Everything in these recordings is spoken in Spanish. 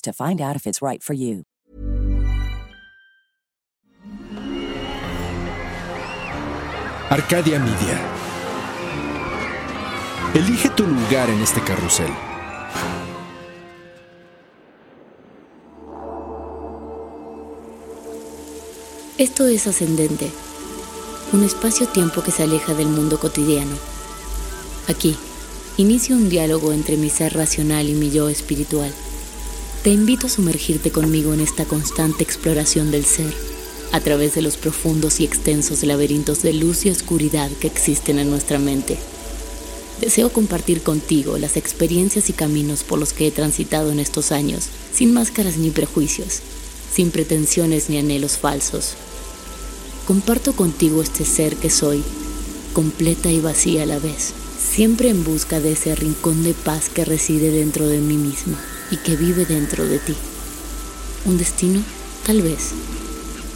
to find out if it's right for you. Arcadia Media. Elige tu lugar en este carrusel. Esto es Ascendente, un espacio-tiempo que se aleja del mundo cotidiano. Aquí, inicio un diálogo entre mi ser racional y mi yo espiritual. Te invito a sumergirte conmigo en esta constante exploración del ser, a través de los profundos y extensos laberintos de luz y oscuridad que existen en nuestra mente. Deseo compartir contigo las experiencias y caminos por los que he transitado en estos años, sin máscaras ni prejuicios, sin pretensiones ni anhelos falsos. Comparto contigo este ser que soy, completa y vacía a la vez, siempre en busca de ese rincón de paz que reside dentro de mí misma y que vive dentro de ti. Un destino, tal vez.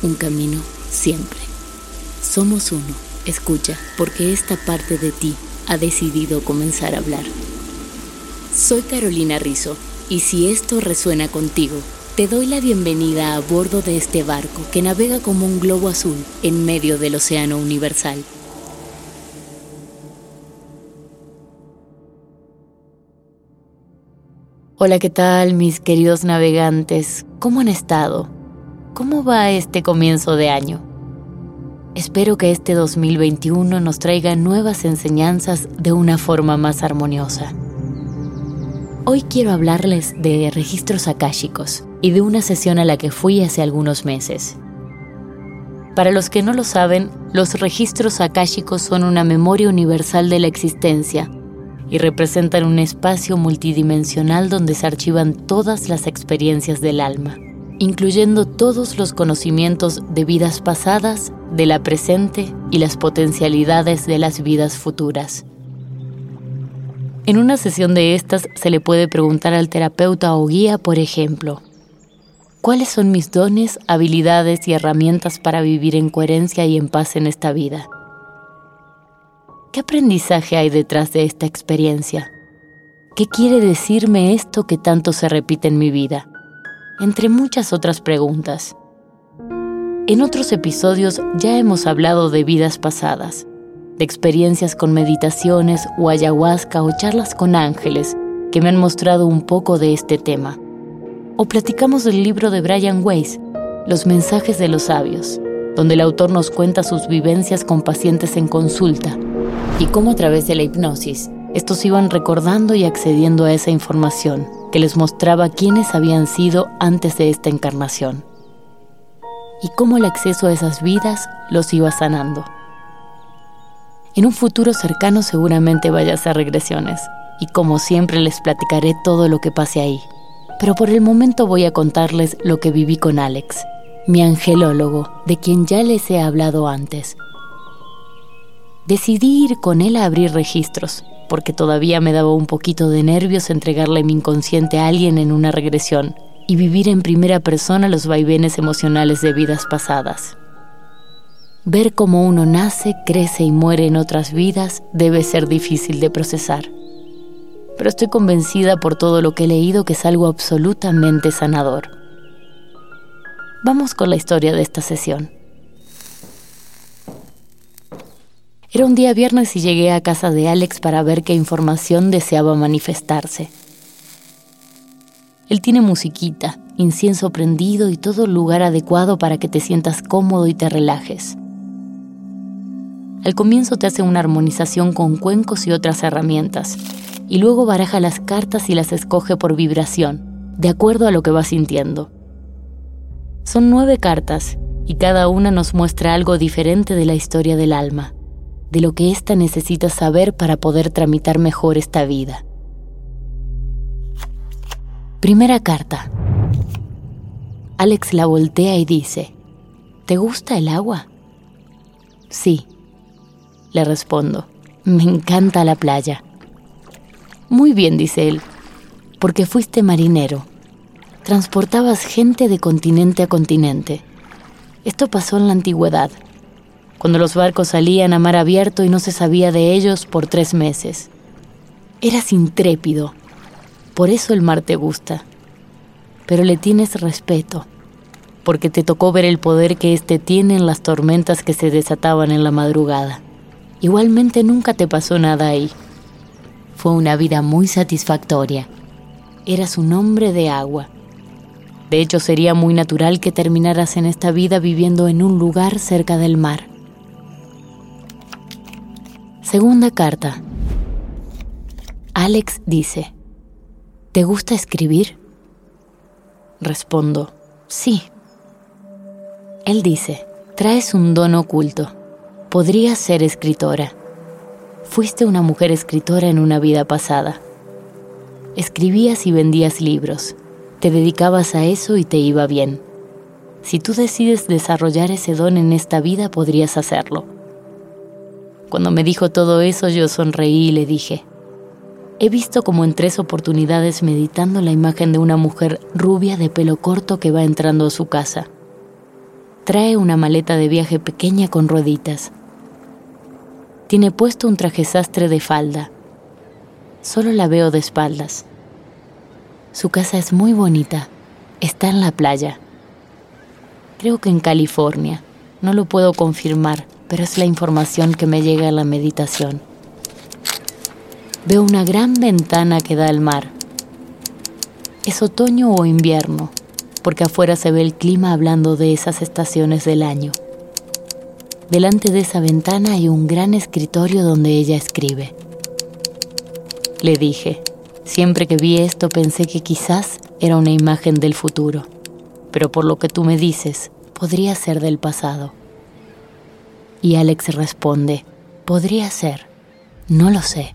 Un camino, siempre. Somos uno. Escucha, porque esta parte de ti ha decidido comenzar a hablar. Soy Carolina Rizzo, y si esto resuena contigo, te doy la bienvenida a bordo de este barco que navega como un globo azul en medio del océano universal. Hola, ¿qué tal mis queridos navegantes? ¿Cómo han estado? ¿Cómo va este comienzo de año? Espero que este 2021 nos traiga nuevas enseñanzas de una forma más armoniosa. Hoy quiero hablarles de registros akáshicos y de una sesión a la que fui hace algunos meses. Para los que no lo saben, los registros akáshicos son una memoria universal de la existencia y representan un espacio multidimensional donde se archivan todas las experiencias del alma, incluyendo todos los conocimientos de vidas pasadas, de la presente y las potencialidades de las vidas futuras. En una sesión de estas se le puede preguntar al terapeuta o guía, por ejemplo, ¿cuáles son mis dones, habilidades y herramientas para vivir en coherencia y en paz en esta vida? ¿Qué aprendizaje hay detrás de esta experiencia? ¿Qué quiere decirme esto que tanto se repite en mi vida? Entre muchas otras preguntas. En otros episodios ya hemos hablado de vidas pasadas, de experiencias con meditaciones o ayahuasca o charlas con ángeles que me han mostrado un poco de este tema. O platicamos del libro de Brian Weiss, Los mensajes de los sabios, donde el autor nos cuenta sus vivencias con pacientes en consulta y cómo a través de la hipnosis estos iban recordando y accediendo a esa información que les mostraba quiénes habían sido antes de esta encarnación y cómo el acceso a esas vidas los iba sanando. En un futuro cercano seguramente vaya a regresiones y como siempre les platicaré todo lo que pase ahí. Pero por el momento voy a contarles lo que viví con Alex, mi angelólogo, de quien ya les he hablado antes, Decidí ir con él a abrir registros, porque todavía me daba un poquito de nervios entregarle mi inconsciente a alguien en una regresión y vivir en primera persona los vaivenes emocionales de vidas pasadas. Ver cómo uno nace, crece y muere en otras vidas debe ser difícil de procesar. Pero estoy convencida por todo lo que he leído que es algo absolutamente sanador. Vamos con la historia de esta sesión. Era un día viernes y llegué a casa de Alex para ver qué información deseaba manifestarse. Él tiene musiquita incienso prendido y todo lugar adecuado para que te sientas cómodo y te relajes. Al comienzo te hace una armonización con cuencos y otras herramientas, y luego baraja las cartas y las escoge por vibración, de acuerdo a lo que vas sintiendo. Son nueve cartas, y cada una nos muestra algo diferente de la historia del alma, de lo que ésta necesita saber para poder tramitar mejor esta vida. Primera carta. Alex la voltea y dice, ¿Te gusta el agua? Sí, le respondo, me encanta la playa. Muy bien, dice él, porque fuiste marinero. Transportabas gente de continente a continente. Esto pasó en la antigüedad, cuando los barcos salían a mar abierto y no se sabía de ellos por tres meses. Eras intrépido, por eso el mar te gusta, pero le tienes respeto, porque te tocó ver el poder que éste tiene en las tormentas que se desataban en la madrugada. Igualmente nunca te pasó nada ahí. Fue una vida muy satisfactoria. Eras un hombre de agua de hecho, sería muy natural que terminaras en esta vida viviendo en un lugar cerca del mar. Segunda carta. Alex dice, ¿te gusta escribir? Respondo, sí. Él dice, traes un don oculto. Podrías ser escritora. Fuiste una mujer escritora en una vida pasada. Escribías y vendías libros te dedicabas a eso y te iba bien. Si tú decides desarrollar ese don en esta vida, podrías hacerlo. Cuando me dijo todo eso, yo sonreí y le dije, he visto como en tres oportunidades meditando la imagen de una mujer rubia de pelo corto que va entrando a su casa. Trae una maleta de viaje pequeña con rueditas. Tiene puesto un traje sastre de falda. Solo la veo de espaldas. Su casa es muy bonita. Está en la playa. Creo que en California. No lo puedo confirmar, pero es la información que me llega a la meditación. Veo una gran ventana que da al mar. Es otoño o invierno, porque afuera se ve el clima hablando de esas estaciones del año. Delante de esa ventana hay un gran escritorio donde ella escribe. Le dije, Siempre que vi esto pensé que quizás era una imagen del futuro, pero por lo que tú me dices, podría ser del pasado. Y Alex responde, podría ser, no lo sé.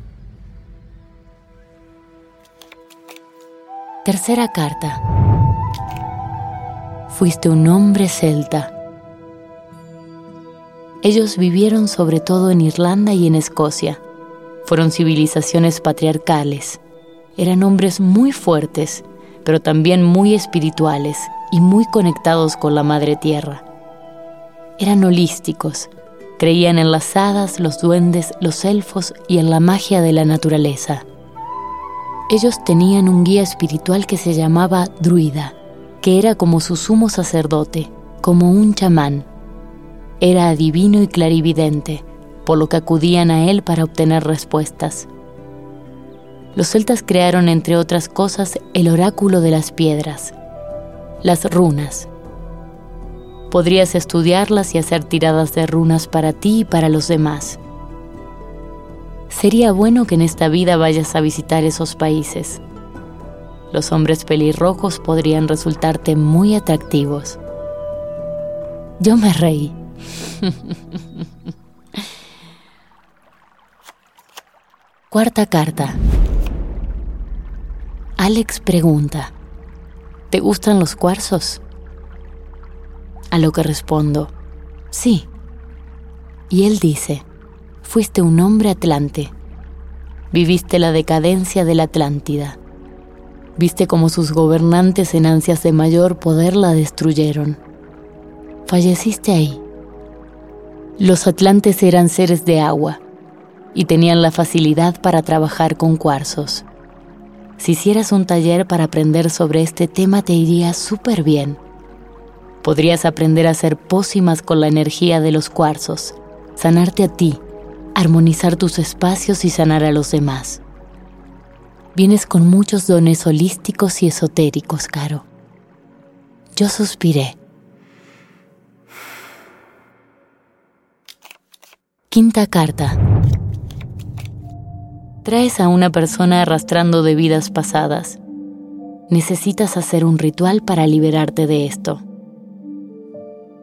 Tercera carta. Fuiste un hombre celta. Ellos vivieron sobre todo en Irlanda y en Escocia. Fueron civilizaciones patriarcales eran hombres muy fuertes, pero también muy espirituales y muy conectados con la Madre Tierra. Eran holísticos, creían en las hadas, los duendes, los elfos y en la magia de la naturaleza. Ellos tenían un guía espiritual que se llamaba Druida, que era como su sumo sacerdote, como un chamán. Era adivino y clarividente, por lo que acudían a él para obtener respuestas los celtas crearon, entre otras cosas, el oráculo de las piedras, las runas. Podrías estudiarlas y hacer tiradas de runas para ti y para los demás. Sería bueno que en esta vida vayas a visitar esos países. Los hombres pelirrojos podrían resultarte muy atractivos. Yo me reí. Cuarta carta. Alex pregunta, ¿te gustan los cuarzos? A lo que respondo, sí. Y él dice, fuiste un hombre atlante, viviste la decadencia de la Atlántida, viste cómo sus gobernantes en ansias de mayor poder la destruyeron. Falleciste ahí. Los atlantes eran seres de agua y tenían la facilidad para trabajar con cuarzos. Si hicieras un taller para aprender sobre este tema te iría súper bien. Podrías aprender a hacer pócimas con la energía de los cuarzos, sanarte a ti, armonizar tus espacios y sanar a los demás. Vienes con muchos dones holísticos y esotéricos, Caro. Yo suspiré. Quinta carta. Traes a una persona arrastrando de vidas pasadas. Necesitas hacer un ritual para liberarte de esto.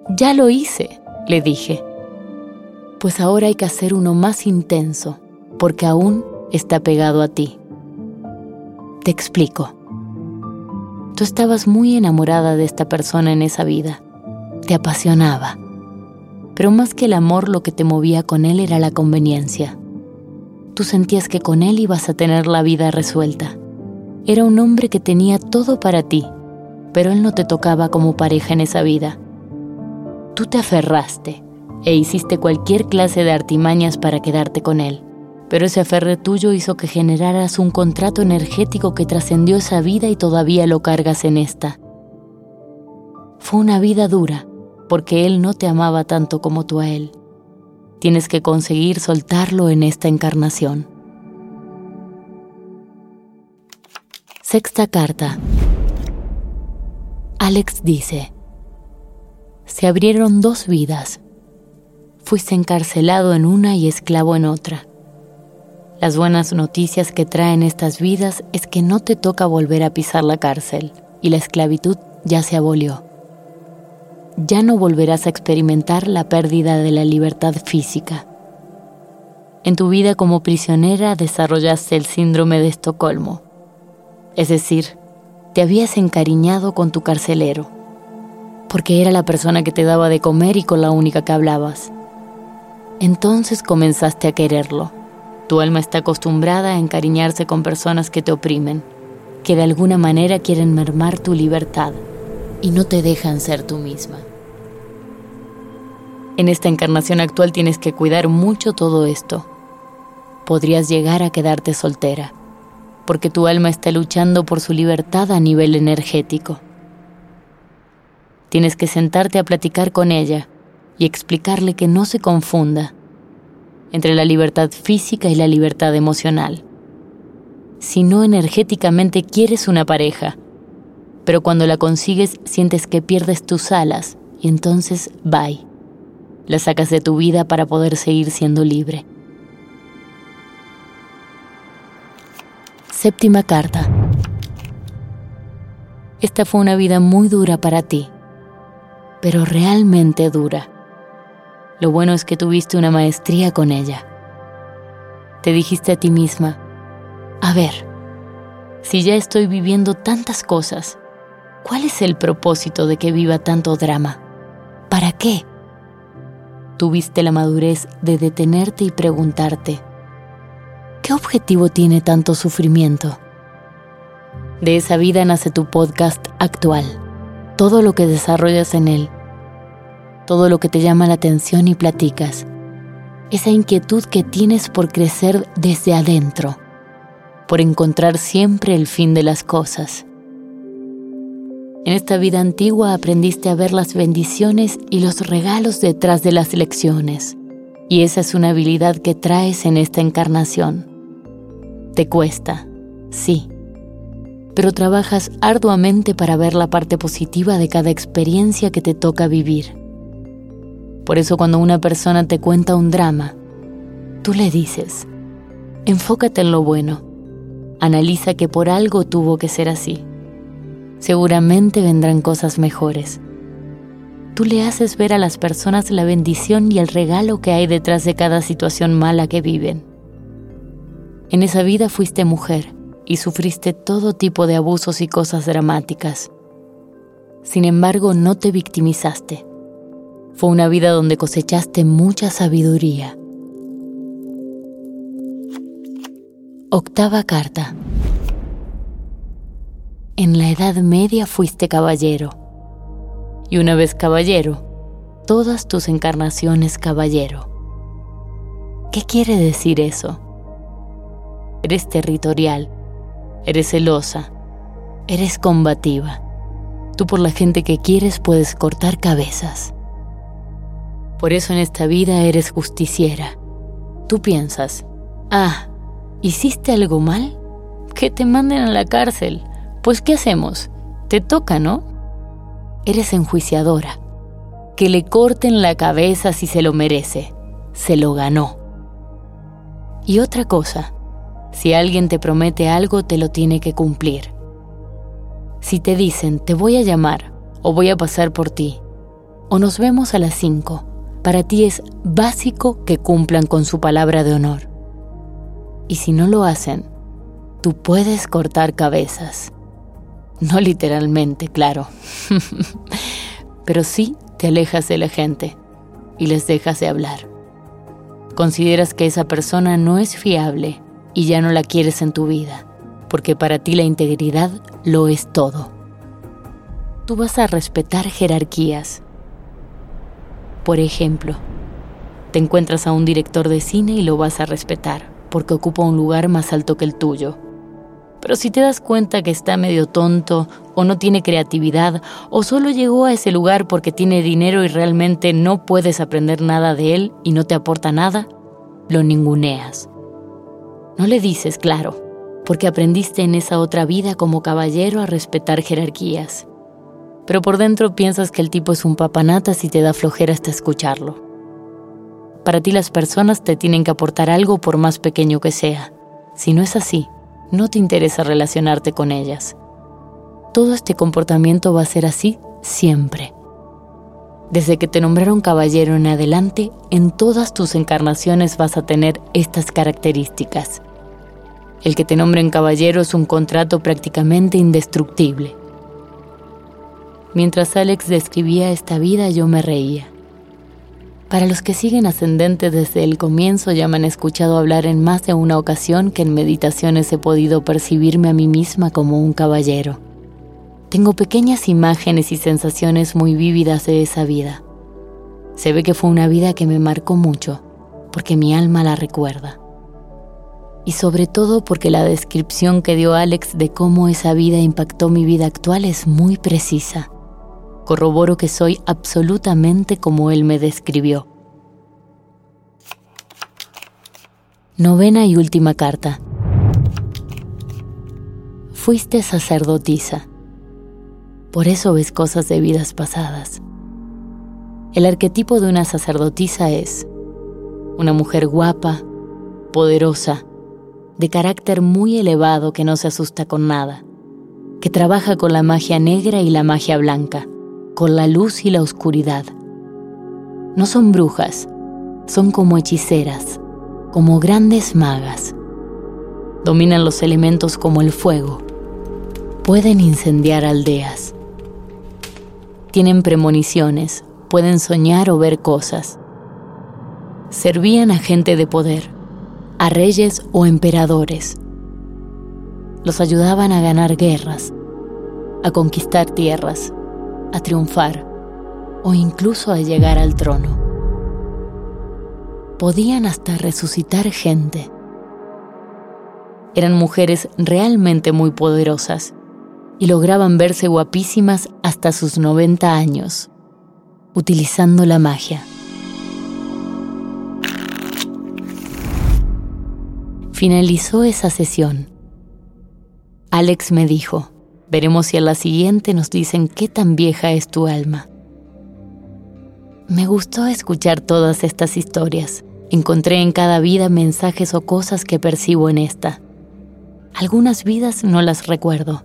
Ya lo hice, le dije. Pues ahora hay que hacer uno más intenso, porque aún está pegado a ti. Te explico. Tú estabas muy enamorada de esta persona en esa vida. Te apasionaba pero más que el amor lo que te movía con él era la conveniencia. Tú sentías que con él ibas a tener la vida resuelta. Era un hombre que tenía todo para ti, pero él no te tocaba como pareja en esa vida. Tú te aferraste e hiciste cualquier clase de artimañas para quedarte con él, pero ese aferre tuyo hizo que generaras un contrato energético que trascendió esa vida y todavía lo cargas en esta. Fue una vida dura, porque Él no te amaba tanto como tú a Él. Tienes que conseguir soltarlo en esta encarnación. Sexta carta. Alex dice, se abrieron dos vidas. Fuiste encarcelado en una y esclavo en otra. Las buenas noticias que traen estas vidas es que no te toca volver a pisar la cárcel y la esclavitud ya se abolió ya no volverás a experimentar la pérdida de la libertad física. En tu vida como prisionera desarrollaste el síndrome de Estocolmo, es decir, te habías encariñado con tu carcelero, porque era la persona que te daba de comer y con la única que hablabas. Entonces comenzaste a quererlo. Tu alma está acostumbrada a encariñarse con personas que te oprimen, que de alguna manera quieren mermar tu libertad y no te dejan ser tú misma. En esta encarnación actual tienes que cuidar mucho todo esto. Podrías llegar a quedarte soltera, porque tu alma está luchando por su libertad a nivel energético. Tienes que sentarte a platicar con ella y explicarle que no se confunda entre la libertad física y la libertad emocional. Si no energéticamente quieres una pareja, pero cuando la consigues sientes que pierdes tus alas y entonces bye. La sacas de tu vida para poder seguir siendo libre. Séptima carta. Esta fue una vida muy dura para ti, pero realmente dura. Lo bueno es que tuviste una maestría con ella. Te dijiste a ti misma, a ver, si ya estoy viviendo tantas cosas, ¿Cuál es el propósito de que viva tanto drama? ¿Para qué? Tuviste la madurez de detenerte y preguntarte, ¿qué objetivo tiene tanto sufrimiento? De esa vida nace tu podcast actual, todo lo que desarrollas en él, todo lo que te llama la atención y platicas, esa inquietud que tienes por crecer desde adentro, por encontrar siempre el fin de las cosas en esta vida antigua aprendiste a ver las bendiciones y los regalos detrás de las lecciones. Y esa es una habilidad que traes en esta encarnación. Te cuesta, sí, pero trabajas arduamente para ver la parte positiva de cada experiencia que te toca vivir. Por eso cuando una persona te cuenta un drama, tú le dices, enfócate en lo bueno, analiza que por algo tuvo que ser así seguramente vendrán cosas mejores. Tú le haces ver a las personas la bendición y el regalo que hay detrás de cada situación mala que viven. En esa vida fuiste mujer y sufriste todo tipo de abusos y cosas dramáticas. Sin embargo, no te victimizaste. Fue una vida donde cosechaste mucha sabiduría. Octava carta. En la Edad Media fuiste caballero. Y una vez caballero, todas tus encarnaciones caballero. ¿Qué quiere decir eso? Eres territorial, eres celosa, eres combativa. Tú por la gente que quieres puedes cortar cabezas. Por eso en esta vida eres justiciera. Tú piensas, ah, ¿hiciste algo mal? Que te manden a la cárcel pues ¿qué hacemos? Te toca, ¿no? eres enjuiciadora. Que le corten la cabeza si se lo merece. Se lo ganó. Y otra cosa, si alguien te promete algo, te lo tiene que cumplir. Si te dicen, te voy a llamar, o voy a pasar por ti, o nos vemos a las 5, para ti es básico que cumplan con su palabra de honor. Y si no lo hacen, tú puedes cortar cabezas. No literalmente, claro. Pero sí te alejas de la gente y les dejas de hablar. Consideras que esa persona no es fiable y ya no la quieres en tu vida, porque para ti la integridad lo es todo. Tú vas a respetar jerarquías. Por ejemplo, te encuentras a un director de cine y lo vas a respetar, porque ocupa un lugar más alto que el tuyo. Pero si te das cuenta que está medio tonto, o no tiene creatividad, o solo llegó a ese lugar porque tiene dinero y realmente no puedes aprender nada de él y no te aporta nada, lo ninguneas. No le dices, claro, porque aprendiste en esa otra vida como caballero a respetar jerarquías. Pero por dentro piensas que el tipo es un papanatas y te da flojera hasta escucharlo. Para ti las personas te tienen que aportar algo por más pequeño que sea. Si no es así, no te interesa relacionarte con ellas. Todo este comportamiento va a ser así siempre. Desde que te nombraron caballero en adelante, en todas tus encarnaciones vas a tener estas características. El que te nombren caballero es un contrato prácticamente indestructible. Mientras Alex describía esta vida yo me reía. Para los que siguen ascendente desde el comienzo ya me han escuchado hablar en más de una ocasión que en meditaciones he podido percibirme a mí misma como un caballero. Tengo pequeñas imágenes y sensaciones muy vívidas de esa vida. Se ve que fue una vida que me marcó mucho, porque mi alma la recuerda. Y sobre todo porque la descripción que dio Alex de cómo esa vida impactó mi vida actual es muy precisa. Corroboro que soy absolutamente como él me describió. Novena y última carta. Fuiste sacerdotisa por eso ves cosas de vidas pasadas. El arquetipo de una sacerdotisa es una mujer guapa, poderosa, de carácter muy elevado que no se asusta con nada, que trabaja con la magia negra y la magia blanca, con la luz y la oscuridad. No son brujas, son como hechiceras, como grandes magas. Dominan los elementos como el fuego. Pueden incendiar aldeas tienen premoniciones, pueden soñar o ver cosas. Servían a gente de poder, a reyes o emperadores. Los ayudaban a ganar guerras, a conquistar tierras, a triunfar o incluso a llegar al trono. Podían hasta resucitar gente. Eran mujeres realmente muy poderosas y lograban verse guapísimas hasta sus 90 años, utilizando la magia. Finalizó esa sesión. Alex me dijo, veremos si a la siguiente nos dicen qué tan vieja es tu alma. Me gustó escuchar todas estas historias. Encontré en cada vida mensajes o cosas que percibo en esta. Algunas vidas no las recuerdo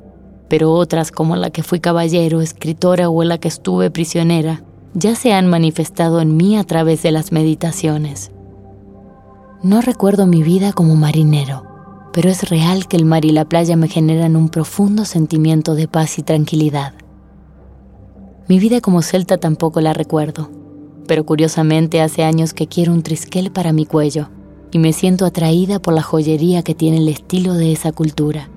pero otras como la que fui caballero, escritora o la que estuve prisionera, ya se han manifestado en mí a través de las meditaciones. No recuerdo mi vida como marinero, pero es real que el mar y la playa me generan un profundo sentimiento de paz y tranquilidad. Mi vida como celta tampoco la recuerdo, pero curiosamente hace años que quiero un trisquel para mi cuello y me siento atraída por la joyería que tiene el estilo de esa cultura.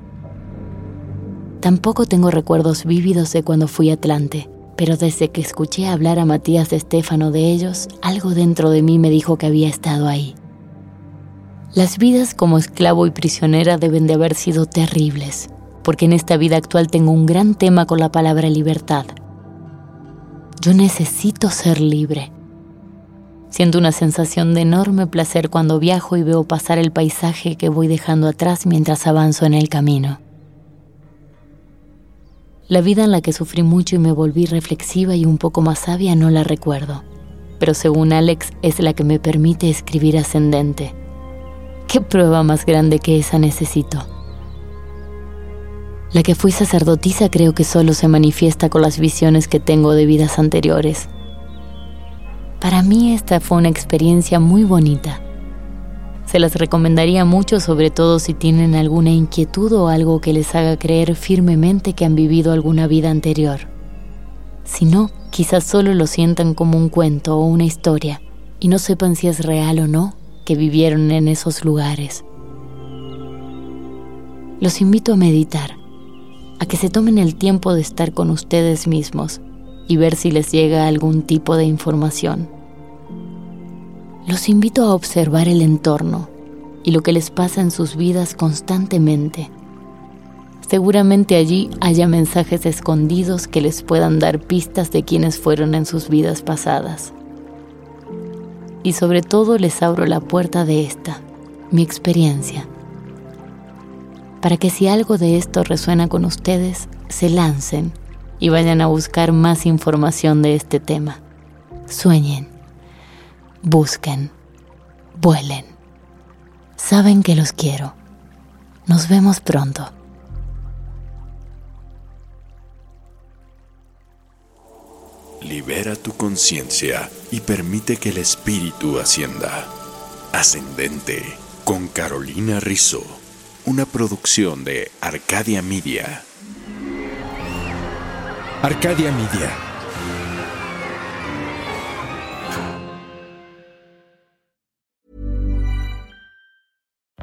Tampoco tengo recuerdos vívidos de cuando fui Atlante, pero desde que escuché hablar a Matías de Estéfano de ellos, algo dentro de mí me dijo que había estado ahí. Las vidas como esclavo y prisionera deben de haber sido terribles, porque en esta vida actual tengo un gran tema con la palabra libertad. Yo necesito ser libre. Siento una sensación de enorme placer cuando viajo y veo pasar el paisaje que voy dejando atrás mientras avanzo en el camino. La vida en la que sufrí mucho y me volví reflexiva y un poco más sabia no la recuerdo, pero según Alex es la que me permite escribir ascendente. ¿Qué prueba más grande que esa necesito? La que fui sacerdotisa creo que solo se manifiesta con las visiones que tengo de vidas anteriores. Para mí esta fue una experiencia muy bonita. Se las recomendaría mucho, sobre todo si tienen alguna inquietud o algo que les haga creer firmemente que han vivido alguna vida anterior. Si no, quizás solo lo sientan como un cuento o una historia y no sepan si es real o no que vivieron en esos lugares. Los invito a meditar a que se tomen el tiempo de estar con ustedes mismos y ver si les llega algún tipo de información. Los invito a observar el entorno y lo que les pasa en sus vidas constantemente. Seguramente allí haya mensajes escondidos que les puedan dar pistas de quienes fueron en sus vidas pasadas. Y sobre todo les abro la puerta de esta, mi experiencia para que si algo de esto resuena con ustedes, se lancen y vayan a buscar más información de este tema. Sueñen, busquen, vuelen. Saben que los quiero. Nos vemos pronto. Libera tu conciencia y permite que el espíritu ascienda. Ascendente con Carolina Rizzo una producción de Arcadia Media. Arcadia Media.